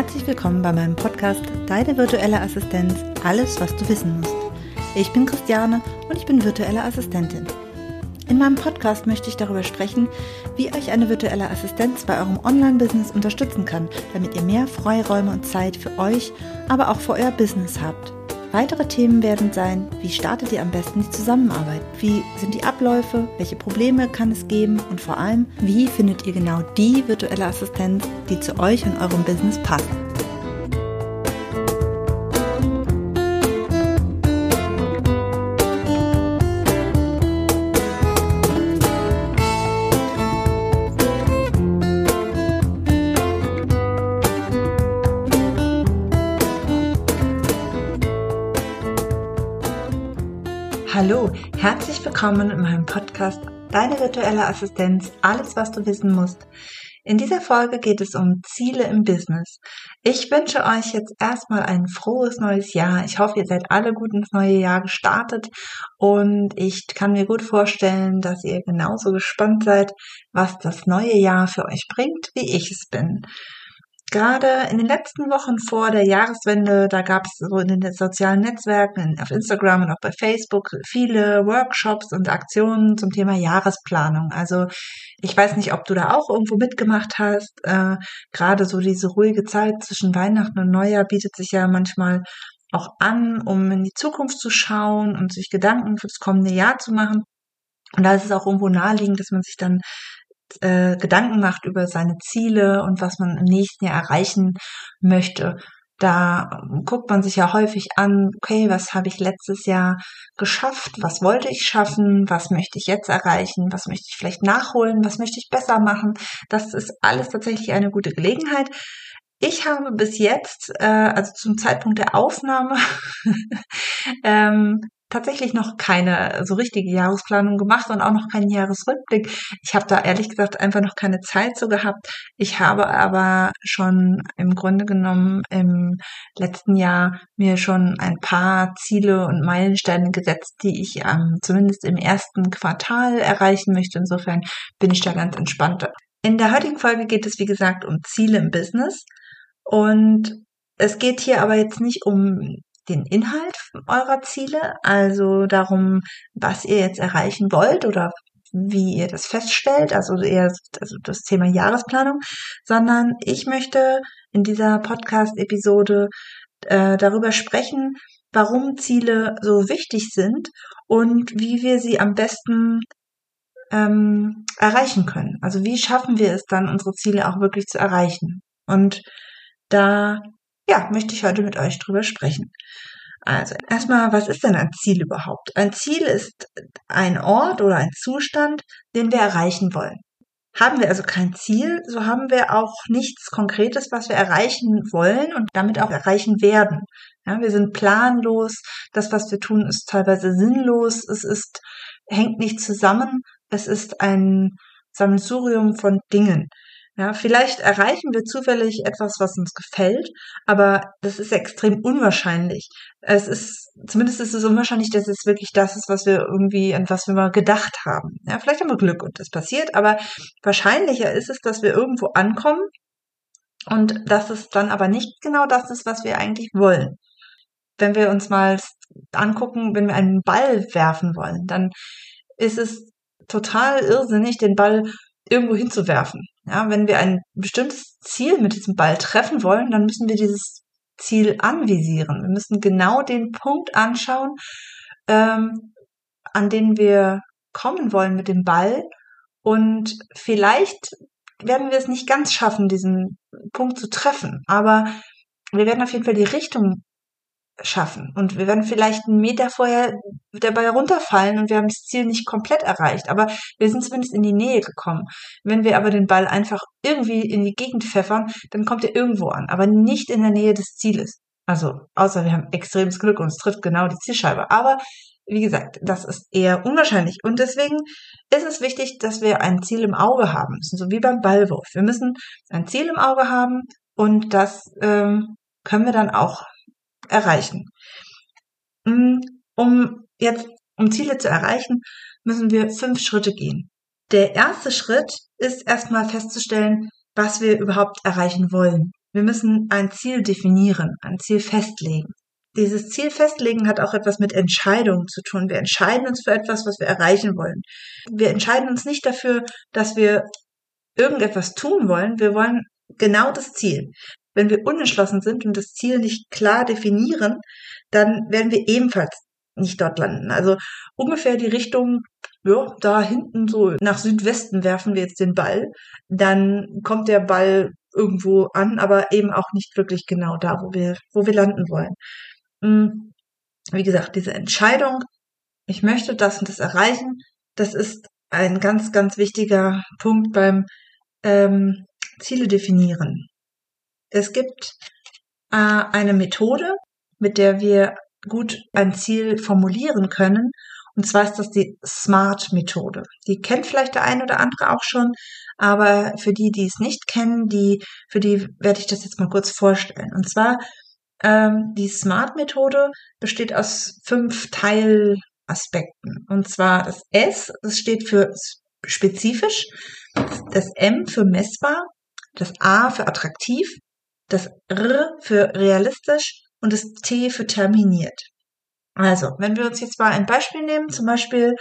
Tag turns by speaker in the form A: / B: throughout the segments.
A: Herzlich willkommen bei meinem Podcast Deine virtuelle Assistenz, alles was du wissen musst. Ich bin Christiane und ich bin virtuelle Assistentin. In meinem Podcast möchte ich darüber sprechen, wie euch eine virtuelle Assistenz bei eurem Online-Business unterstützen kann, damit ihr mehr Freiräume und Zeit für euch, aber auch für euer Business habt. Weitere Themen werden sein, wie startet ihr am besten die Zusammenarbeit? Wie sind die Abläufe? Welche Probleme kann es geben? Und vor allem, wie findet ihr genau die virtuelle Assistenz, die zu euch und eurem Business passt? Hallo, herzlich willkommen in meinem Podcast Deine virtuelle Assistenz, alles was du wissen musst. In dieser Folge geht es um Ziele im Business. Ich wünsche euch jetzt erstmal ein frohes neues Jahr. Ich hoffe, ihr seid alle gut ins neue Jahr gestartet und ich kann mir gut vorstellen, dass ihr genauso gespannt seid, was das neue Jahr für euch bringt, wie ich es bin. Gerade in den letzten Wochen vor der Jahreswende, da gab es so in den sozialen Netzwerken, auf Instagram und auch bei Facebook viele Workshops und Aktionen zum Thema Jahresplanung. Also ich weiß nicht, ob du da auch irgendwo mitgemacht hast. Äh, Gerade so diese ruhige Zeit zwischen Weihnachten und Neujahr bietet sich ja manchmal auch an, um in die Zukunft zu schauen und sich Gedanken für das kommende Jahr zu machen. Und da ist es auch irgendwo naheliegend, dass man sich dann äh, Gedanken macht über seine Ziele und was man im nächsten Jahr erreichen möchte. Da guckt man sich ja häufig an, okay, was habe ich letztes Jahr geschafft, was wollte ich schaffen, was möchte ich jetzt erreichen, was möchte ich vielleicht nachholen, was möchte ich besser machen. Das ist alles tatsächlich eine gute Gelegenheit. Ich habe bis jetzt, äh, also zum Zeitpunkt der Aufnahme, ähm, tatsächlich noch keine so richtige Jahresplanung gemacht und auch noch keinen Jahresrückblick. Ich habe da ehrlich gesagt einfach noch keine Zeit so gehabt. Ich habe aber schon im Grunde genommen im letzten Jahr mir schon ein paar Ziele und Meilensteine gesetzt, die ich ähm, zumindest im ersten Quartal erreichen möchte. Insofern bin ich da ganz entspannt. In der heutigen Folge geht es, wie gesagt, um Ziele im Business. Und es geht hier aber jetzt nicht um den Inhalt eurer Ziele, also darum, was ihr jetzt erreichen wollt oder wie ihr das feststellt, also eher also das Thema Jahresplanung, sondern ich möchte in dieser Podcast-Episode äh, darüber sprechen, warum Ziele so wichtig sind und wie wir sie am besten ähm, erreichen können. Also wie schaffen wir es dann, unsere Ziele auch wirklich zu erreichen? Und da ja, möchte ich heute mit euch drüber sprechen. Also erstmal, was ist denn ein Ziel überhaupt? Ein Ziel ist ein Ort oder ein Zustand, den wir erreichen wollen. Haben wir also kein Ziel, so haben wir auch nichts Konkretes, was wir erreichen wollen und damit auch erreichen werden. Ja, wir sind planlos, das, was wir tun, ist teilweise sinnlos, es ist, hängt nicht zusammen, es ist ein Sammelsurium von Dingen. Ja, vielleicht erreichen wir zufällig etwas, was uns gefällt, aber das ist extrem unwahrscheinlich. Es ist, zumindest ist es unwahrscheinlich, dass es wirklich das ist, was wir irgendwie, an was wir mal gedacht haben. Ja, vielleicht haben wir Glück und das passiert, aber wahrscheinlicher ist es, dass wir irgendwo ankommen und dass es dann aber nicht genau das ist, was wir eigentlich wollen. Wenn wir uns mal angucken, wenn wir einen Ball werfen wollen, dann ist es total irrsinnig, den Ball irgendwo hinzuwerfen. Ja, wenn wir ein bestimmtes Ziel mit diesem Ball treffen wollen, dann müssen wir dieses Ziel anvisieren. Wir müssen genau den Punkt anschauen, ähm, an den wir kommen wollen mit dem Ball. Und vielleicht werden wir es nicht ganz schaffen, diesen Punkt zu treffen. Aber wir werden auf jeden Fall die Richtung schaffen. Und wir werden vielleicht einen Meter vorher dabei runterfallen und wir haben das Ziel nicht komplett erreicht. Aber wir sind zumindest in die Nähe gekommen. Wenn wir aber den Ball einfach irgendwie in die Gegend pfeffern, dann kommt er irgendwo an, aber nicht in der Nähe des Zieles. Also, außer wir haben extremes Glück und es trifft genau die Zielscheibe. Aber wie gesagt, das ist eher unwahrscheinlich. Und deswegen ist es wichtig, dass wir ein Ziel im Auge haben. So wie beim Ballwurf. Wir müssen ein Ziel im Auge haben und das ähm, können wir dann auch erreichen. Mm, um jetzt, um Ziele zu erreichen, müssen wir fünf Schritte gehen. Der erste Schritt ist erstmal festzustellen, was wir überhaupt erreichen wollen. Wir müssen ein Ziel definieren, ein Ziel festlegen. Dieses Ziel festlegen hat auch etwas mit Entscheidungen zu tun. Wir entscheiden uns für etwas, was wir erreichen wollen. Wir entscheiden uns nicht dafür, dass wir irgendetwas tun wollen. Wir wollen genau das Ziel. Wenn wir unentschlossen sind und das Ziel nicht klar definieren, dann werden wir ebenfalls nicht dort landen. Also ungefähr die Richtung, ja, da hinten so nach Südwesten werfen wir jetzt den Ball. Dann kommt der Ball irgendwo an, aber eben auch nicht wirklich genau da, wo wir, wo wir landen wollen. Hm, wie gesagt, diese Entscheidung, ich möchte das und das erreichen, das ist ein ganz, ganz wichtiger Punkt beim ähm, Ziele definieren. Es gibt äh, eine Methode, mit der wir gut ein Ziel formulieren können. Und zwar ist das die SMART-Methode. Die kennt vielleicht der ein oder andere auch schon, aber für die, die es nicht kennen, die, für die werde ich das jetzt mal kurz vorstellen. Und zwar ähm, die SMART-Methode besteht aus fünf Teilaspekten. Und zwar das S, das steht für spezifisch, das M für messbar, das A für attraktiv, das R für realistisch und das T für terminiert. Also, wenn wir uns jetzt mal ein Beispiel nehmen, zum Beispiel,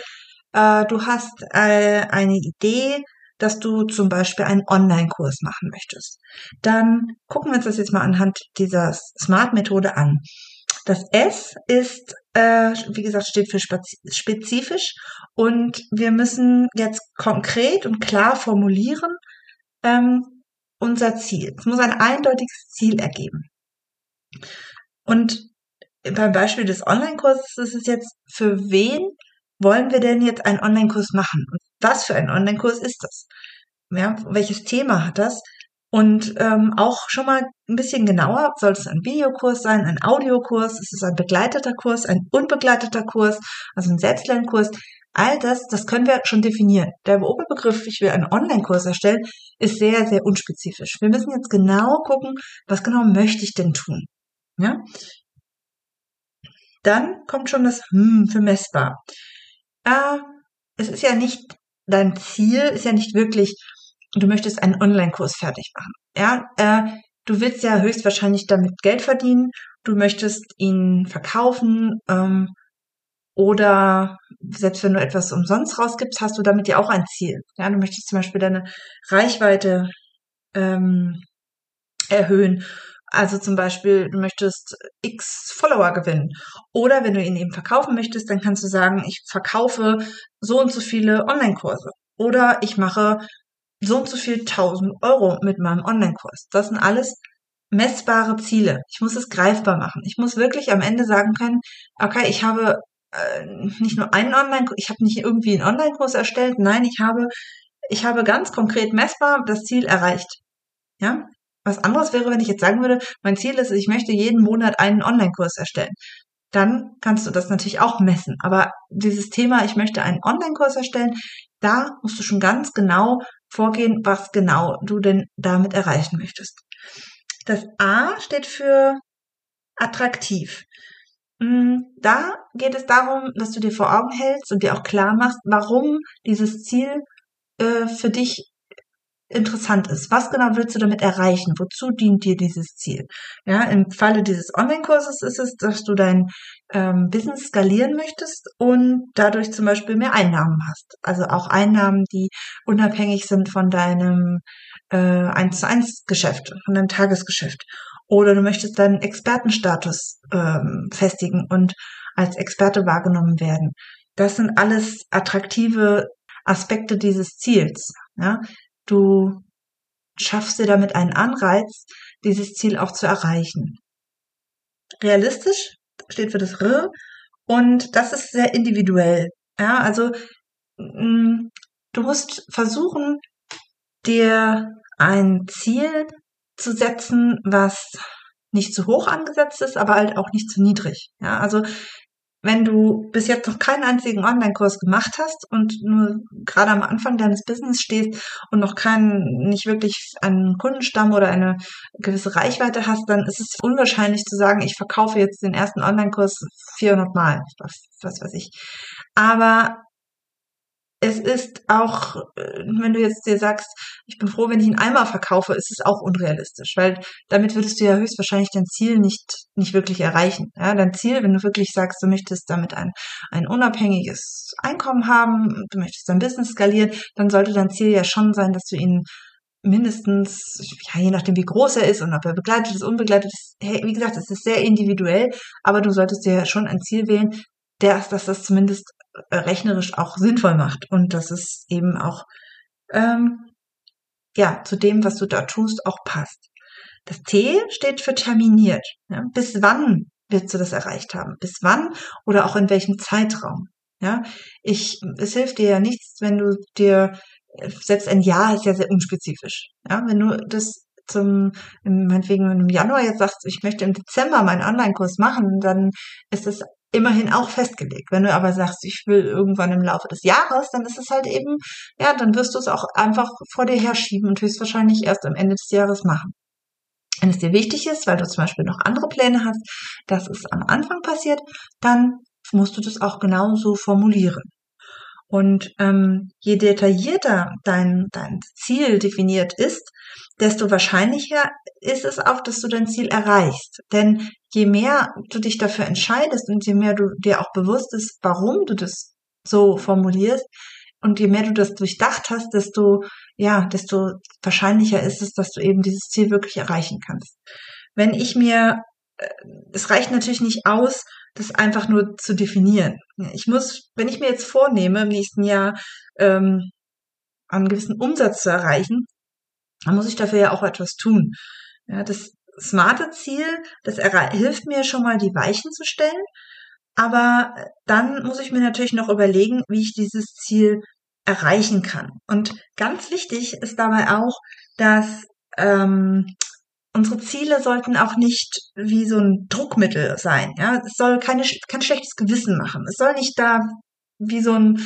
A: äh, du hast äh, eine Idee, dass du zum Beispiel einen Online-Kurs machen möchtest. Dann gucken wir uns das jetzt mal anhand dieser Smart-Methode an. Das S ist, äh, wie gesagt, steht für spezifisch und wir müssen jetzt konkret und klar formulieren ähm, unser Ziel. Es muss ein eindeutiges Ziel ergeben. Und beim Beispiel des Online-Kurses ist es jetzt, für wen wollen wir denn jetzt einen Online-Kurs machen? Und was für ein Online-Kurs ist das? Ja, welches Thema hat das? Und ähm, auch schon mal ein bisschen genauer, soll es ein Videokurs sein, ein Audiokurs, ist es ein begleiteter Kurs, ein unbegleiteter Kurs, also ein Selbstlernkurs. All das, das können wir schon definieren. Der Oberbegriff, ich will einen Online-Kurs erstellen, ist sehr, sehr unspezifisch. Wir müssen jetzt genau gucken, was genau möchte ich denn tun? Ja? Dann kommt schon das Hm für messbar. Äh, es ist ja nicht, dein Ziel ist ja nicht wirklich, du möchtest einen Online-Kurs fertig machen. Ja, äh, du willst ja höchstwahrscheinlich damit Geld verdienen, du möchtest ihn verkaufen ähm, oder selbst wenn du etwas umsonst rausgibst, hast du damit ja auch ein Ziel. Ja, du möchtest zum Beispiel deine Reichweite ähm, erhöhen also zum Beispiel, du möchtest x Follower gewinnen. Oder wenn du ihn eben verkaufen möchtest, dann kannst du sagen, ich verkaufe so und so viele Online-Kurse. Oder ich mache so und so viel 1000 Euro mit meinem Online-Kurs. Das sind alles messbare Ziele. Ich muss es greifbar machen. Ich muss wirklich am Ende sagen können, okay, ich habe äh, nicht nur einen Online, ich habe nicht irgendwie einen Online-Kurs erstellt. Nein, ich habe, ich habe ganz konkret messbar das Ziel erreicht. Ja, was anderes wäre, wenn ich jetzt sagen würde, mein Ziel ist, ich möchte jeden Monat einen Online-Kurs erstellen. Dann kannst du das natürlich auch messen. Aber dieses Thema, ich möchte einen Online-Kurs erstellen, da musst du schon ganz genau vorgehen, was genau du denn damit erreichen möchtest. Das A steht für attraktiv. Mm, da geht es darum, dass du dir vor Augen hältst und dir auch klar machst, warum dieses Ziel äh, für dich interessant ist. Was genau willst du damit erreichen? Wozu dient dir dieses Ziel? Ja, im Falle dieses Online-Kurses ist es, dass du dein ähm, Business skalieren möchtest und dadurch zum Beispiel mehr Einnahmen hast. Also auch Einnahmen, die unabhängig sind von deinem äh, 1 zu 1 Geschäft, von deinem Tagesgeschäft. Oder du möchtest deinen Expertenstatus ähm, festigen und als Experte wahrgenommen werden. Das sind alles attraktive Aspekte dieses Ziels. Ja, Du schaffst dir damit einen Anreiz, dieses Ziel auch zu erreichen. Realistisch steht für das R und das ist sehr individuell. Ja, also mm, du musst versuchen, dir ein Ziel zu setzen, was nicht zu hoch angesetzt ist, aber halt auch nicht zu niedrig. Ja, also wenn du bis jetzt noch keinen einzigen Online-Kurs gemacht hast und nur gerade am Anfang deines Business stehst und noch keinen, nicht wirklich einen Kundenstamm oder eine gewisse Reichweite hast, dann ist es unwahrscheinlich zu sagen, ich verkaufe jetzt den ersten Online-Kurs 400 Mal, was, was weiß ich. Aber es ist auch, äh, wenn du jetzt dir sagst, ich bin froh, wenn ich einen Eimer verkaufe, ist es auch unrealistisch, weil damit würdest du ja höchstwahrscheinlich dein Ziel nicht, nicht wirklich erreichen. Ja, dein Ziel, wenn du wirklich sagst, du möchtest damit ein, ein unabhängiges Einkommen haben, du möchtest dein Business skalieren, dann sollte dein Ziel ja schon sein, dass du ihn mindestens, ja, je nachdem wie groß er ist und ob er begleitet ist, unbegleitet ist, hey, wie gesagt, es ist sehr individuell, aber du solltest dir schon ein Ziel wählen, dass das zumindest rechnerisch auch sinnvoll macht und dass es eben auch ähm, ja zu dem, was du da tust, auch passt. Das T steht für terminiert. Ja? Bis wann willst du das erreicht haben? Bis wann oder auch in welchem Zeitraum? Ja, ich, es hilft dir ja nichts, wenn du dir selbst ein Jahr ist ja sehr unspezifisch. Ja, wenn du das zum, meinetwegen im Januar jetzt sagst, ich möchte im Dezember meinen Online-Kurs machen, dann ist das immerhin auch festgelegt. Wenn du aber sagst, ich will irgendwann im Laufe des Jahres, dann ist es halt eben, ja, dann wirst du es auch einfach vor dir herschieben und höchstwahrscheinlich erst am Ende des Jahres machen. Wenn es dir wichtig ist, weil du zum Beispiel noch andere Pläne hast, dass es am Anfang passiert, dann musst du das auch genauso formulieren. Und ähm, je detaillierter dein, dein Ziel definiert ist, desto wahrscheinlicher ist es auch, dass du dein Ziel erreichst. Denn je mehr du dich dafür entscheidest und je mehr du dir auch bewusst ist, warum du das so formulierst, und je mehr du das durchdacht hast, desto, ja, desto wahrscheinlicher ist es, dass du eben dieses Ziel wirklich erreichen kannst. Wenn ich mir, äh, es reicht natürlich nicht aus, das einfach nur zu definieren. Ich muss, wenn ich mir jetzt vornehme, im nächsten Jahr ähm, einen gewissen Umsatz zu erreichen, dann muss ich dafür ja auch etwas tun. Ja, das smarte Ziel, das hilft mir schon mal, die Weichen zu stellen. Aber dann muss ich mir natürlich noch überlegen, wie ich dieses Ziel erreichen kann. Und ganz wichtig ist dabei auch, dass ähm, unsere Ziele sollten auch nicht wie so ein Druckmittel sein. Ja, es soll keine, kein schlechtes Gewissen machen. Es soll nicht da wie so ein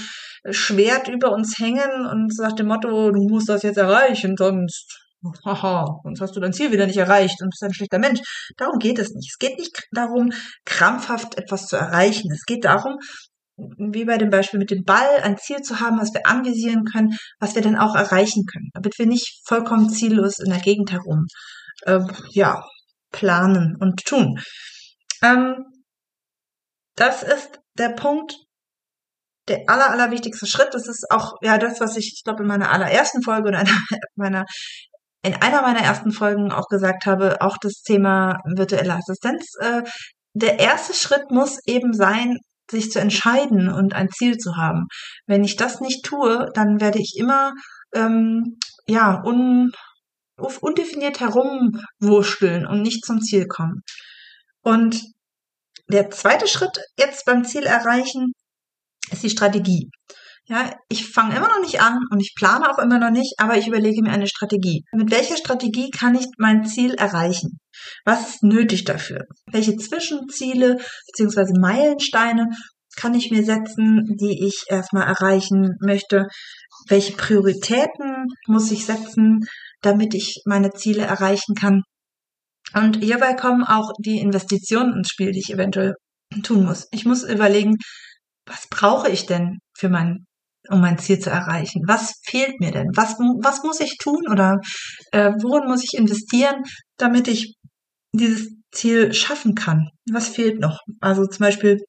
A: Schwert über uns hängen und sagt dem Motto, du musst das jetzt erreichen, sonst, haha, sonst hast du dein Ziel wieder nicht erreicht und bist ein schlechter Mensch. Darum geht es nicht. Es geht nicht darum, krampfhaft etwas zu erreichen. Es geht darum, wie bei dem Beispiel mit dem Ball, ein Ziel zu haben, was wir anvisieren können, was wir dann auch erreichen können, damit wir nicht vollkommen ziellos in der Gegend herum äh, ja, planen und tun. Ähm, das ist der Punkt, der aller, allerwichtigste Schritt. Das ist auch ja das, was ich, ich glaube, in meiner allerersten Folge oder in meiner in einer meiner ersten Folgen auch gesagt habe, auch das Thema virtuelle Assistenz. Äh, der erste Schritt muss eben sein, sich zu entscheiden und ein Ziel zu haben. Wenn ich das nicht tue, dann werde ich immer ähm, ja un, undefiniert herumwurschteln und nicht zum Ziel kommen. Und der zweite Schritt jetzt beim Ziel erreichen ist die Strategie. Ja, ich fange immer noch nicht an und ich plane auch immer noch nicht, aber ich überlege mir eine Strategie. Mit welcher Strategie kann ich mein Ziel erreichen? Was ist nötig dafür? Welche Zwischenziele bzw. Meilensteine kann ich mir setzen, die ich erstmal erreichen möchte? Welche Prioritäten muss ich setzen? damit ich meine Ziele erreichen kann. Und hierbei kommen auch die Investitionen ins Spiel, die ich eventuell tun muss. Ich muss überlegen, was brauche ich denn für mein, um mein Ziel zu erreichen? Was fehlt mir denn? Was, was muss ich tun oder äh, worin muss ich investieren, damit ich dieses Ziel schaffen kann? Was fehlt noch? Also zum Beispiel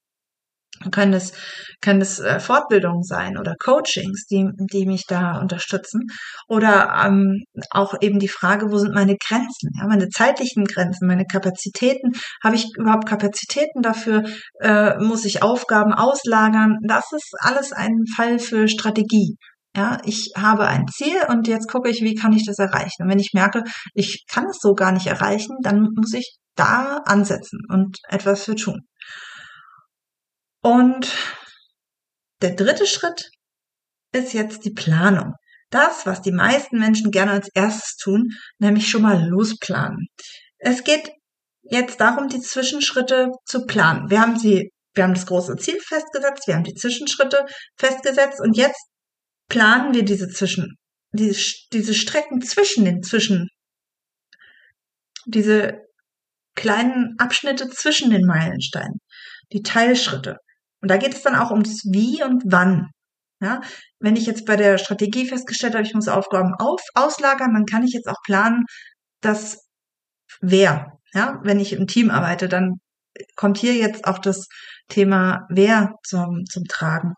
A: kann es, kann es äh, Fortbildungen sein oder Coachings, die, die mich da unterstützen. Oder ähm, auch eben die Frage, wo sind meine Grenzen? Ja, meine zeitlichen Grenzen, meine Kapazitäten. Habe ich überhaupt Kapazitäten dafür? Äh, muss ich Aufgaben auslagern? Das ist alles ein Fall für Strategie. Ja, ich habe ein Ziel und jetzt gucke ich, wie kann ich das erreichen? Und wenn ich merke, ich kann es so gar nicht erreichen, dann muss ich da ansetzen und etwas für tun. Und der dritte Schritt ist jetzt die Planung. Das, was die meisten Menschen gerne als erstes tun, nämlich schon mal losplanen. Es geht jetzt darum, die Zwischenschritte zu planen. Wir haben sie, wir haben das große Ziel festgesetzt, wir haben die Zwischenschritte festgesetzt und jetzt planen wir diese Zwischen, diese, diese Strecken zwischen den Zwischen, diese kleinen Abschnitte zwischen den Meilensteinen, die Teilschritte. Und da geht es dann auch ums Wie und Wann. Ja, wenn ich jetzt bei der Strategie festgestellt habe, ich muss Aufgaben auf, auslagern, dann kann ich jetzt auch planen, dass wer, ja, wenn ich im Team arbeite, dann kommt hier jetzt auch das Thema wer zum, zum Tragen.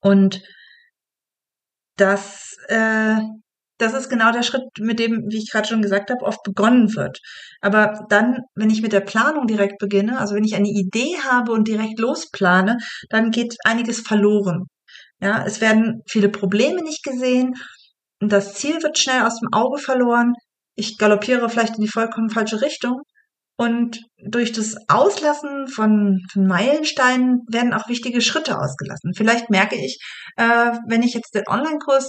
A: Und das, äh, das ist genau der Schritt, mit dem, wie ich gerade schon gesagt habe, oft begonnen wird. Aber dann, wenn ich mit der Planung direkt beginne, also wenn ich eine Idee habe und direkt losplane, dann geht einiges verloren. Ja, es werden viele Probleme nicht gesehen und das Ziel wird schnell aus dem Auge verloren. Ich galoppiere vielleicht in die vollkommen falsche Richtung und durch das Auslassen von, von Meilensteinen werden auch wichtige Schritte ausgelassen. Vielleicht merke ich, äh, wenn ich jetzt den Online-Kurs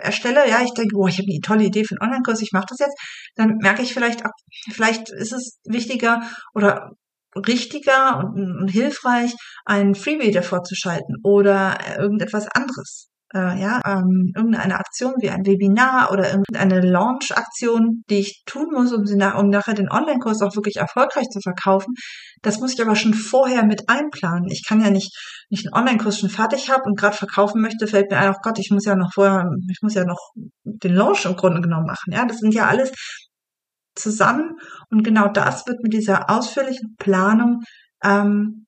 A: erstelle, ja, ich denke, oh, ich habe eine tolle Idee für einen Online-Kurs, ich mache das jetzt, dann merke ich vielleicht, auch, vielleicht ist es wichtiger oder richtiger und, und hilfreich, einen Freebie davor zu schalten oder irgendetwas anderes äh, ja, ähm, irgendeine Aktion wie ein Webinar oder irgendeine Launch-Aktion, die ich tun muss, um, sie nach, um nachher den Online-Kurs auch wirklich erfolgreich zu verkaufen. Das muss ich aber schon vorher mit einplanen. Ich kann ja nicht, nicht einen Online-Kurs schon fertig habe und gerade verkaufen möchte, fällt mir ein, oh Gott, ich muss ja noch vorher, ich muss ja noch den Launch im Grunde genommen machen. Ja, das sind ja alles zusammen und genau das wird mit dieser ausführlichen Planung ähm,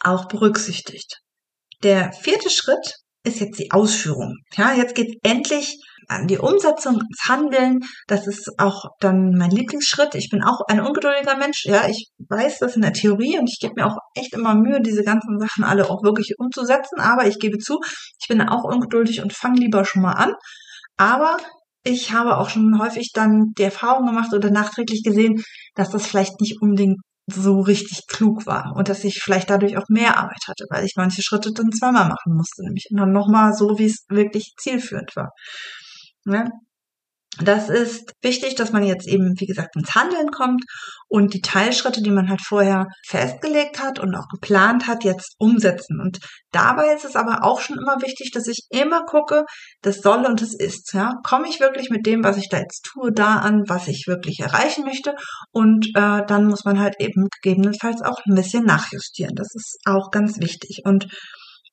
A: auch berücksichtigt. Der vierte Schritt ist jetzt die Ausführung. Ja, jetzt geht endlich an die Umsetzung, ins Handeln. Das ist auch dann mein Lieblingsschritt. Ich bin auch ein ungeduldiger Mensch. Ja, ich weiß das in der Theorie und ich gebe mir auch echt immer Mühe, diese ganzen Sachen alle auch wirklich umzusetzen. Aber ich gebe zu, ich bin auch ungeduldig und fange lieber schon mal an. Aber ich habe auch schon häufig dann die Erfahrung gemacht oder nachträglich gesehen, dass das vielleicht nicht unbedingt so richtig klug war und dass ich vielleicht dadurch auch mehr Arbeit hatte, weil ich manche Schritte dann zweimal machen musste, nämlich dann nochmal so, wie es wirklich zielführend war. Ja? Das ist wichtig, dass man jetzt eben, wie gesagt, ins Handeln kommt und die Teilschritte, die man halt vorher festgelegt hat und auch geplant hat, jetzt umsetzen. Und dabei ist es aber auch schon immer wichtig, dass ich immer gucke, das soll und das ist. Ja? Komme ich wirklich mit dem, was ich da jetzt tue, da an, was ich wirklich erreichen möchte? Und äh, dann muss man halt eben gegebenenfalls auch ein bisschen nachjustieren. Das ist auch ganz wichtig. Und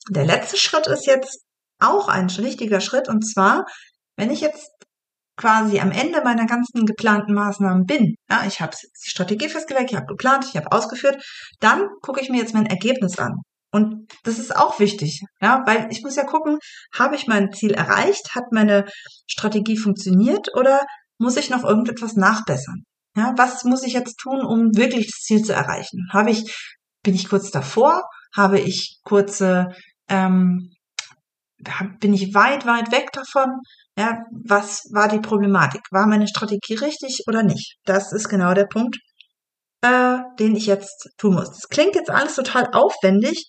A: der letzte Schritt ist jetzt auch ein wichtiger Schritt und zwar, wenn ich jetzt quasi am Ende meiner ganzen geplanten Maßnahmen bin, ja, ich habe die Strategie festgelegt, ich habe geplant, ich habe ausgeführt, dann gucke ich mir jetzt mein Ergebnis an. Und das ist auch wichtig, ja, weil ich muss ja gucken, habe ich mein Ziel erreicht, hat meine Strategie funktioniert oder muss ich noch irgendetwas nachbessern? Ja, was muss ich jetzt tun, um wirklich das Ziel zu erreichen? Habe ich, bin ich kurz davor? Habe ich kurze, ähm, bin ich weit, weit weg davon? Ja, was war die Problematik? War meine Strategie richtig oder nicht? Das ist genau der Punkt, äh, den ich jetzt tun muss. Das klingt jetzt alles total aufwendig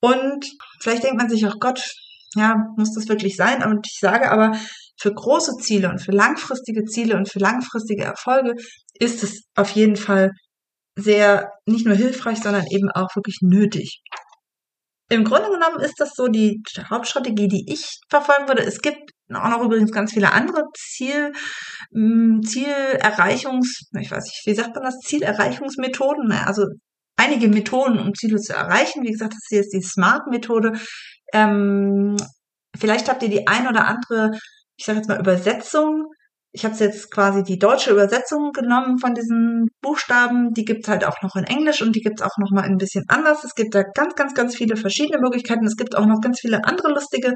A: und vielleicht denkt man sich, auch Gott, ja, muss das wirklich sein? Und ich sage aber, für große Ziele und für langfristige Ziele und für langfristige Erfolge ist es auf jeden Fall sehr nicht nur hilfreich, sondern eben auch wirklich nötig. Im Grunde genommen ist das so die Hauptstrategie, die ich verfolgen würde. Es gibt auch noch übrigens ganz viele andere Ziel, hm, Zielerreichungs, ich weiß nicht, wie sagt man das, Zielerreichungsmethoden, also einige Methoden, um Ziele zu erreichen. Wie gesagt, das hier ist die Smart-Methode. Ähm, vielleicht habt ihr die ein oder andere, ich sage jetzt mal, Übersetzung ich habe jetzt quasi die deutsche Übersetzung genommen von diesen Buchstaben. Die gibt's halt auch noch in Englisch und die gibt's auch noch mal ein bisschen anders. Es gibt da ganz, ganz, ganz viele verschiedene Möglichkeiten. Es gibt auch noch ganz viele andere lustige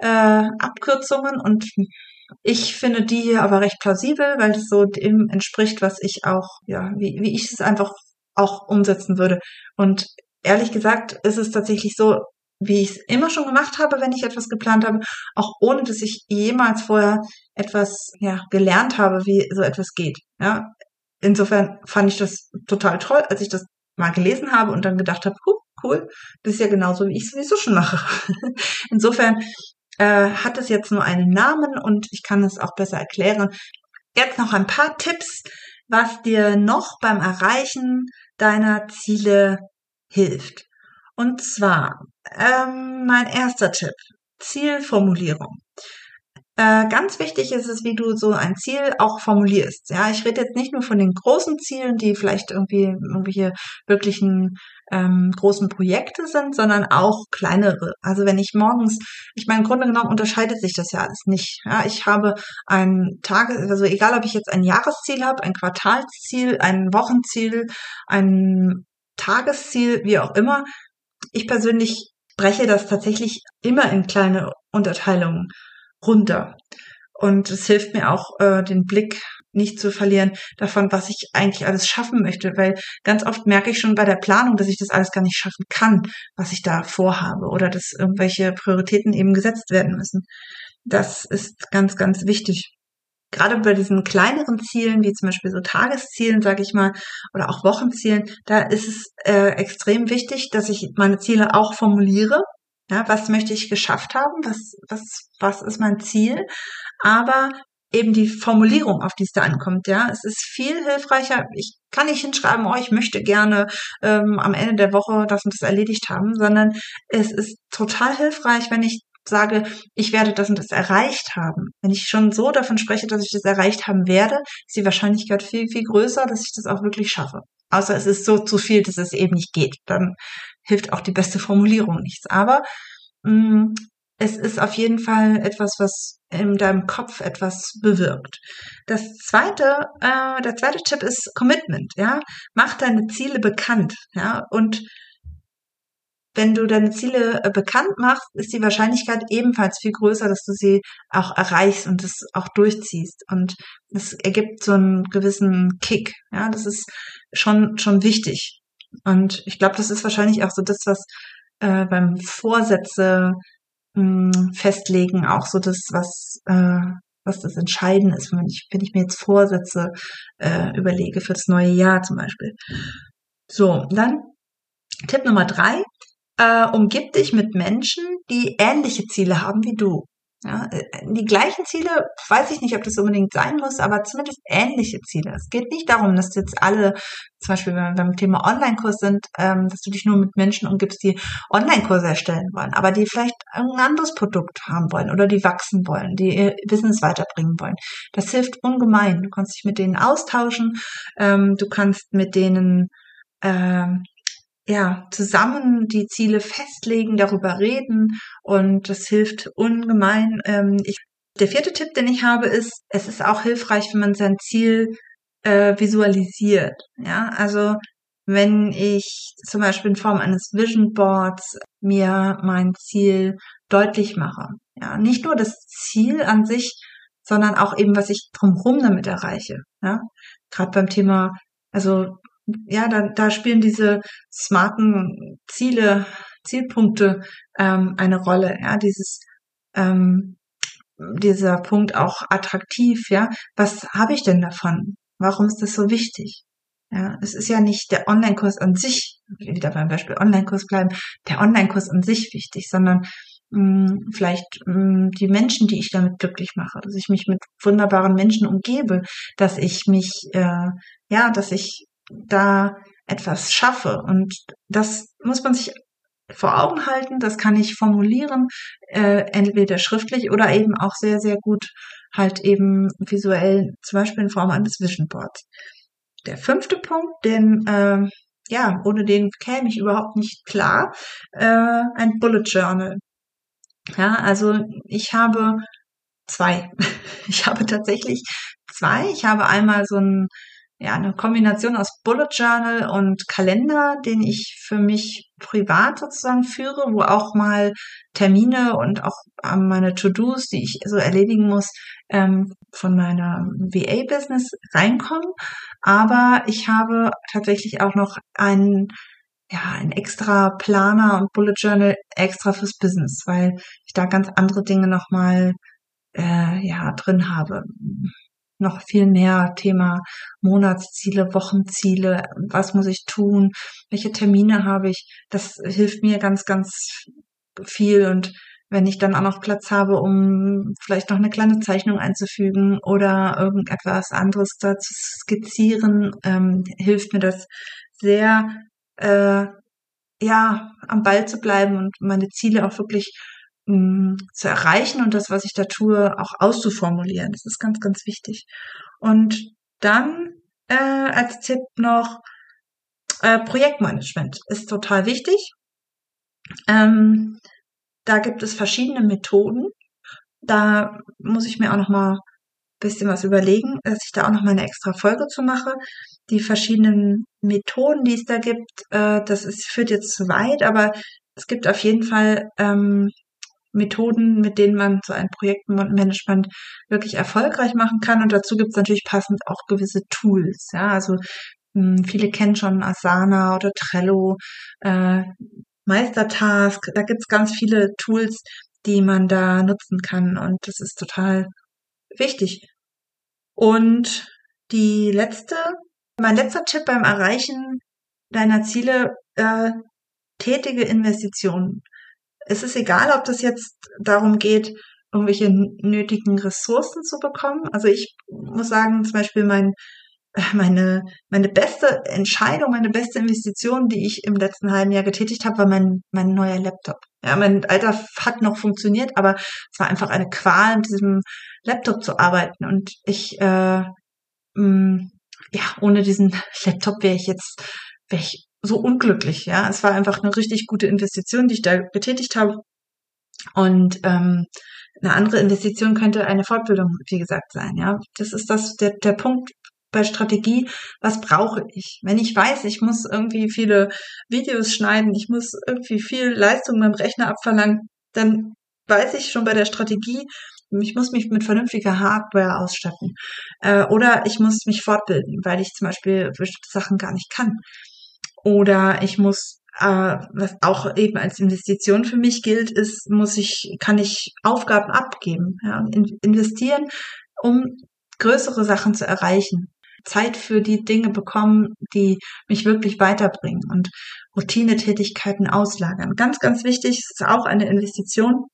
A: äh, Abkürzungen und ich finde die hier aber recht plausibel, weil es so dem entspricht, was ich auch, ja, wie, wie ich es einfach auch umsetzen würde. Und ehrlich gesagt ist es tatsächlich so, wie ich es immer schon gemacht habe, wenn ich etwas geplant habe, auch ohne dass ich jemals vorher etwas ja, gelernt habe, wie so etwas geht. Ja, insofern fand ich das total toll, als ich das mal gelesen habe und dann gedacht habe, huh, cool, das ist ja genauso, wie ich es sowieso schon mache. insofern äh, hat es jetzt nur einen Namen und ich kann es auch besser erklären. Jetzt noch ein paar Tipps, was dir noch beim Erreichen deiner Ziele hilft. Und zwar ähm, mein erster Tipp, Zielformulierung. Äh, ganz wichtig ist es, wie du so ein Ziel auch formulierst. Ja, ich rede jetzt nicht nur von den großen Zielen, die vielleicht irgendwie irgendwelche wirklichen ähm, großen Projekte sind, sondern auch kleinere. Also wenn ich morgens, ich meine, im Grunde genommen unterscheidet sich das ja alles nicht. Ja, ich habe ein Tage, also egal ob ich jetzt ein Jahresziel habe, ein Quartalsziel, ein Wochenziel, ein Tagesziel, wie auch immer. Ich persönlich breche das tatsächlich immer in kleine Unterteilungen runter. Und es hilft mir auch, äh, den Blick nicht zu verlieren davon, was ich eigentlich alles schaffen möchte, weil ganz oft merke ich schon bei der Planung, dass ich das alles gar nicht schaffen kann, was ich da vorhabe oder dass irgendwelche Prioritäten eben gesetzt werden müssen. Das ist ganz, ganz wichtig. Gerade bei diesen kleineren Zielen, wie zum Beispiel so Tageszielen, sage ich mal, oder auch Wochenzielen, da ist es äh, extrem wichtig, dass ich meine Ziele auch formuliere ja, was möchte ich geschafft haben? Was, was, was ist mein Ziel? Aber eben die Formulierung, auf die es da ankommt, ja. Es ist viel hilfreicher. Ich kann nicht hinschreiben, oh, ich möchte gerne ähm, am Ende der Woche das und das erledigt haben, sondern es ist total hilfreich, wenn ich sage, ich werde das und das erreicht haben. Wenn ich schon so davon spreche, dass ich das erreicht haben werde, ist die Wahrscheinlichkeit viel, viel größer, dass ich das auch wirklich schaffe. Außer es ist so zu viel, dass es eben nicht geht. Dann hilft auch die beste Formulierung nichts. Aber mh, mm, es ist auf jeden Fall etwas, was in deinem Kopf etwas bewirkt. Das zweite, äh, der zweite Tipp ist Commitment. Ja, mach deine Ziele bekannt. Ja, und wenn du deine Ziele äh, bekannt machst, ist die Wahrscheinlichkeit ebenfalls viel größer, dass du sie auch erreichst und es auch durchziehst. Und es ergibt so einen gewissen Kick. Ja, das ist schon schon wichtig. Und ich glaube, das ist wahrscheinlich auch so das, was äh, beim Vorsätze mh, hm, festlegen, auch so das, was, äh, was das Entscheidende ist, wenn ich, wenn ich mir jetzt Vorsätze äh, überlege für das neue Jahr zum Beispiel. So, dann Tipp Nummer drei, äh, umgib dich mit Menschen, die ähnliche Ziele haben wie du. Ja, äh, die gleichen Ziele, weiß ich nicht, ob das unbedingt sein muss, aber zumindest ähnliche Ziele. Es geht nicht darum, dass jetzt alle, zum Beispiel wenn wir beim Thema Online-Kurs sind, ähm, dass du dich nur mit Menschen umgibst, die Online-Kurse erstellen wollen, aber die vielleicht ein anderes Produkt haben wollen oder die wachsen wollen, die ihr Business weiterbringen wollen. Das hilft ungemein. Du kannst dich mit denen austauschen, ähm, du kannst mit denen ähm, ja, zusammen die Ziele festlegen, darüber reden und das hilft ungemein. Ähm, ich, der vierte Tipp, den ich habe, ist, es ist auch hilfreich, wenn man sein Ziel äh, visualisiert. Ja, also wenn ich zum Beispiel in Form eines Vision Boards mir mein Ziel deutlich mache. Ja, nicht nur das Ziel an sich, sondern auch eben, was ich drumherum damit erreiche. Ja, gerade beim Thema, also ja, da, da spielen diese smarten Ziele, Zielpunkte ähm, eine Rolle. Ja, dieses ähm, dieser Punkt auch attraktiv. Ja, was habe ich denn davon? Warum ist das so wichtig? Ja, es ist ja nicht der Online-Kurs an sich, wieder beim Beispiel Online-Kurs bleiben, der Online-Kurs an sich wichtig, sondern mh, hm, vielleicht mh, hm, die Menschen, die ich damit glücklich mache, dass ich mich mit wunderbaren Menschen umgebe, dass ich mich, äh, ja, dass ich da etwas schaffe. Und das muss man sich vor Augen halten, das kann ich formulieren, äh, entweder schriftlich oder eben auch sehr, sehr gut halt eben visuell, zum Beispiel in Form eines Vision Boards. Der fünfte Punkt, den, äh, ja, ohne den käme ich überhaupt nicht klar, äh, ein Bullet Journal. Ja, also ich habe zwei. Ich habe tatsächlich zwei. Ich habe einmal so ein ja, eine Kombination aus Bullet Journal und Kalender, den ich für mich privat sozusagen führe, wo auch mal Termine und auch ähm, meine To-Dos, die ich so erledigen muss, ähm, von meiner VA-Business reinkommen. Aber ich habe tatsächlich auch noch einen ja, ein extra Planer und Bullet Journal extra fürs Business, weil ich da ganz andere Dinge nochmal äh, ja, drin habe noch viel mehr Thema Monatsziele, Wochenziele, was muss ich tun, welche Termine habe ich. Das hilft mir ganz, ganz viel und wenn ich dann auch noch Platz habe, um vielleicht noch eine kleine Zeichnung einzufügen oder irgendetwas anderes da zu skizzieren, ähm, hilft mir das sehr, äh, ja, am Ball zu bleiben und meine Ziele auch wirklich mh, zu erreichen und das, was ich da tue, auch auszuformulieren. Das ist ganz, ganz wichtig. Und dann äh, als Tipp noch äh, Projektmanagement ist total wichtig. Ähm, da gibt es verschiedene Methoden. Da muss ich mir auch noch mal bisschen was überlegen, dass ich da auch noch mal eine extra Folge zu mache. Die verschiedenen Methoden, die es da gibt, äh, das ist, führt jetzt zu weit, aber es gibt auf jeden Fall ähm, Methoden, mit denen man so ein Projektmanagement wirklich erfolgreich machen kann. Und dazu gibt es natürlich passend auch gewisse Tools. Ja, also mh, hm, viele kennen schon Asana oder Trello, äh, Meistertask. Da gibt es ganz viele Tools, die man da nutzen kann. Und das ist total wichtig. Und die letzte, mein letzter Tipp beim Erreichen deiner Ziele, äh, tätige Investitionen. Es ist egal, ob das jetzt darum geht, irgendwelche nötigen Ressourcen zu bekommen. Also ich muss sagen, zum Beispiel mein, meine, meine beste Entscheidung, meine beste Investition, die ich im letzten halben Jahr getätigt habe, war mein, mein neuer Laptop. Ja, mein alter hat noch funktioniert, aber es war einfach eine Qual, mit diesem Laptop zu arbeiten. Und ich, äh, mh, mm, ja, ohne diesen Laptop wäre ich jetzt, wäre ich so unglücklich. Ja, es war einfach eine richtig gute Investition, die ich da getätigt habe. Und ähm, eine andere Investition könnte eine Fortbildung, wie gesagt, sein. Ja, das ist das der, der Punkt bei Strategie. Was brauche ich? Wenn ich weiß, ich muss irgendwie viele Videos schneiden, ich muss irgendwie viel Leistung beim Rechner abverlangen, dann weiß ich schon bei der Strategie, ich muss mich mit vernünftiger Hardware ausstatten. Äh, oder ich muss mich fortbilden, weil ich zum Beispiel bestimmte Sachen gar nicht kann. Oder ich muss, äh, was auch eben als Investition für mich gilt, ist, muss ich, kann ich Aufgaben abgeben, ja, investieren, um größere Sachen zu erreichen. Zeit für die Dinge bekommen, die mich wirklich weiterbringen und Routinetätigkeiten auslagern. Ganz, ganz wichtig, ist auch eine Investition.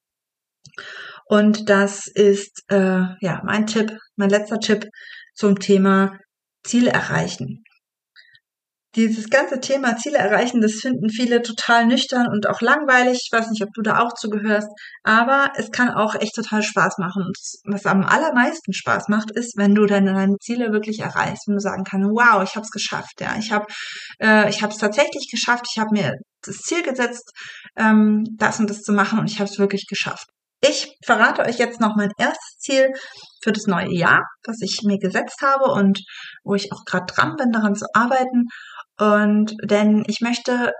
A: Und das ist äh, ja mein Tipp, mein letzter Tipp zum Thema Ziel erreichen dieses ganze Thema Ziele erreichen, das finden viele total nüchtern und auch langweilig. Ich weiß nicht, ob du da auch zugehörst, aber es kann auch echt total Spaß machen. Und was am allermeisten Spaß macht, ist, wenn du deine, deine Ziele wirklich erreichst, wenn du sagen kannst, wow, ich habe es geschafft, ja, ich habe äh, ich habe es tatsächlich geschafft, ich habe mir das Ziel gesetzt, ähm, das und das zu machen und ich habe es wirklich geschafft. Ich verrate euch jetzt noch mein erstes Ziel für das neue Jahr, was ich mir gesetzt habe und wo ich auch gerade dran bin, daran zu arbeiten. Und denn ich möchte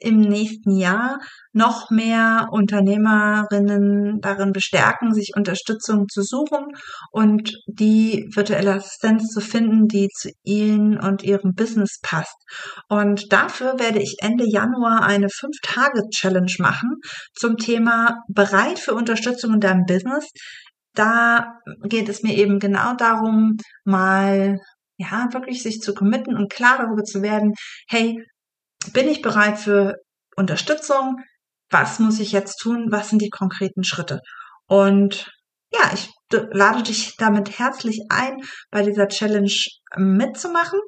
A: im nächsten Jahr noch mehr Unternehmerinnen darin bestärken, sich Unterstützung zu suchen und die virtuelle Assistenz zu finden, die zu ihnen und ihrem Business passt. Und dafür werde ich Ende Januar eine 5-Tage-Challenge machen zum Thema bereit für Unterstützung in deinem Business. Da geht es mir eben genau darum, mal ja, wirklich sich zu committen und klar darüber zu werden, hey, bin ich bereit für Unterstützung? Was muss ich jetzt tun? Was sind die konkreten Schritte? Und ja, ich lade dich damit herzlich ein, bei dieser Challenge mitzumachen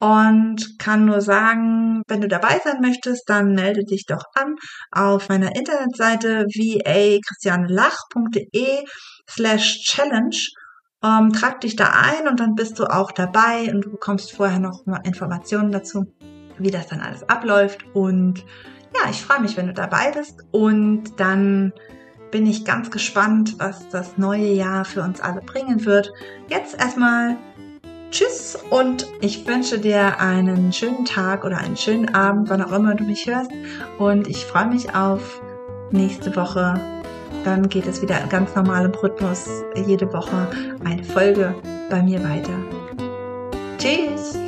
A: und kann nur sagen, wenn du dabei sein möchtest, dann melde dich doch an auf meiner Internetseite va-christianelach.de slash challenge ähm, trag dich da ein und dann bist du auch dabei und du bekommst vorher noch Informationen dazu, wie das dann alles abläuft. Und ja, ich freue mich, wenn du dabei bist. Und dann bin ich ganz gespannt, was das neue Jahr für uns alle bringen wird. Jetzt erstmal Tschüss und ich wünsche dir einen schönen Tag oder einen schönen Abend, wann auch immer du mich hörst. Und ich freue mich auf nächste Woche dann geht es wieder ganz normal im Rhythmus, jede Woche eine Folge bei mir weiter. Tschüss!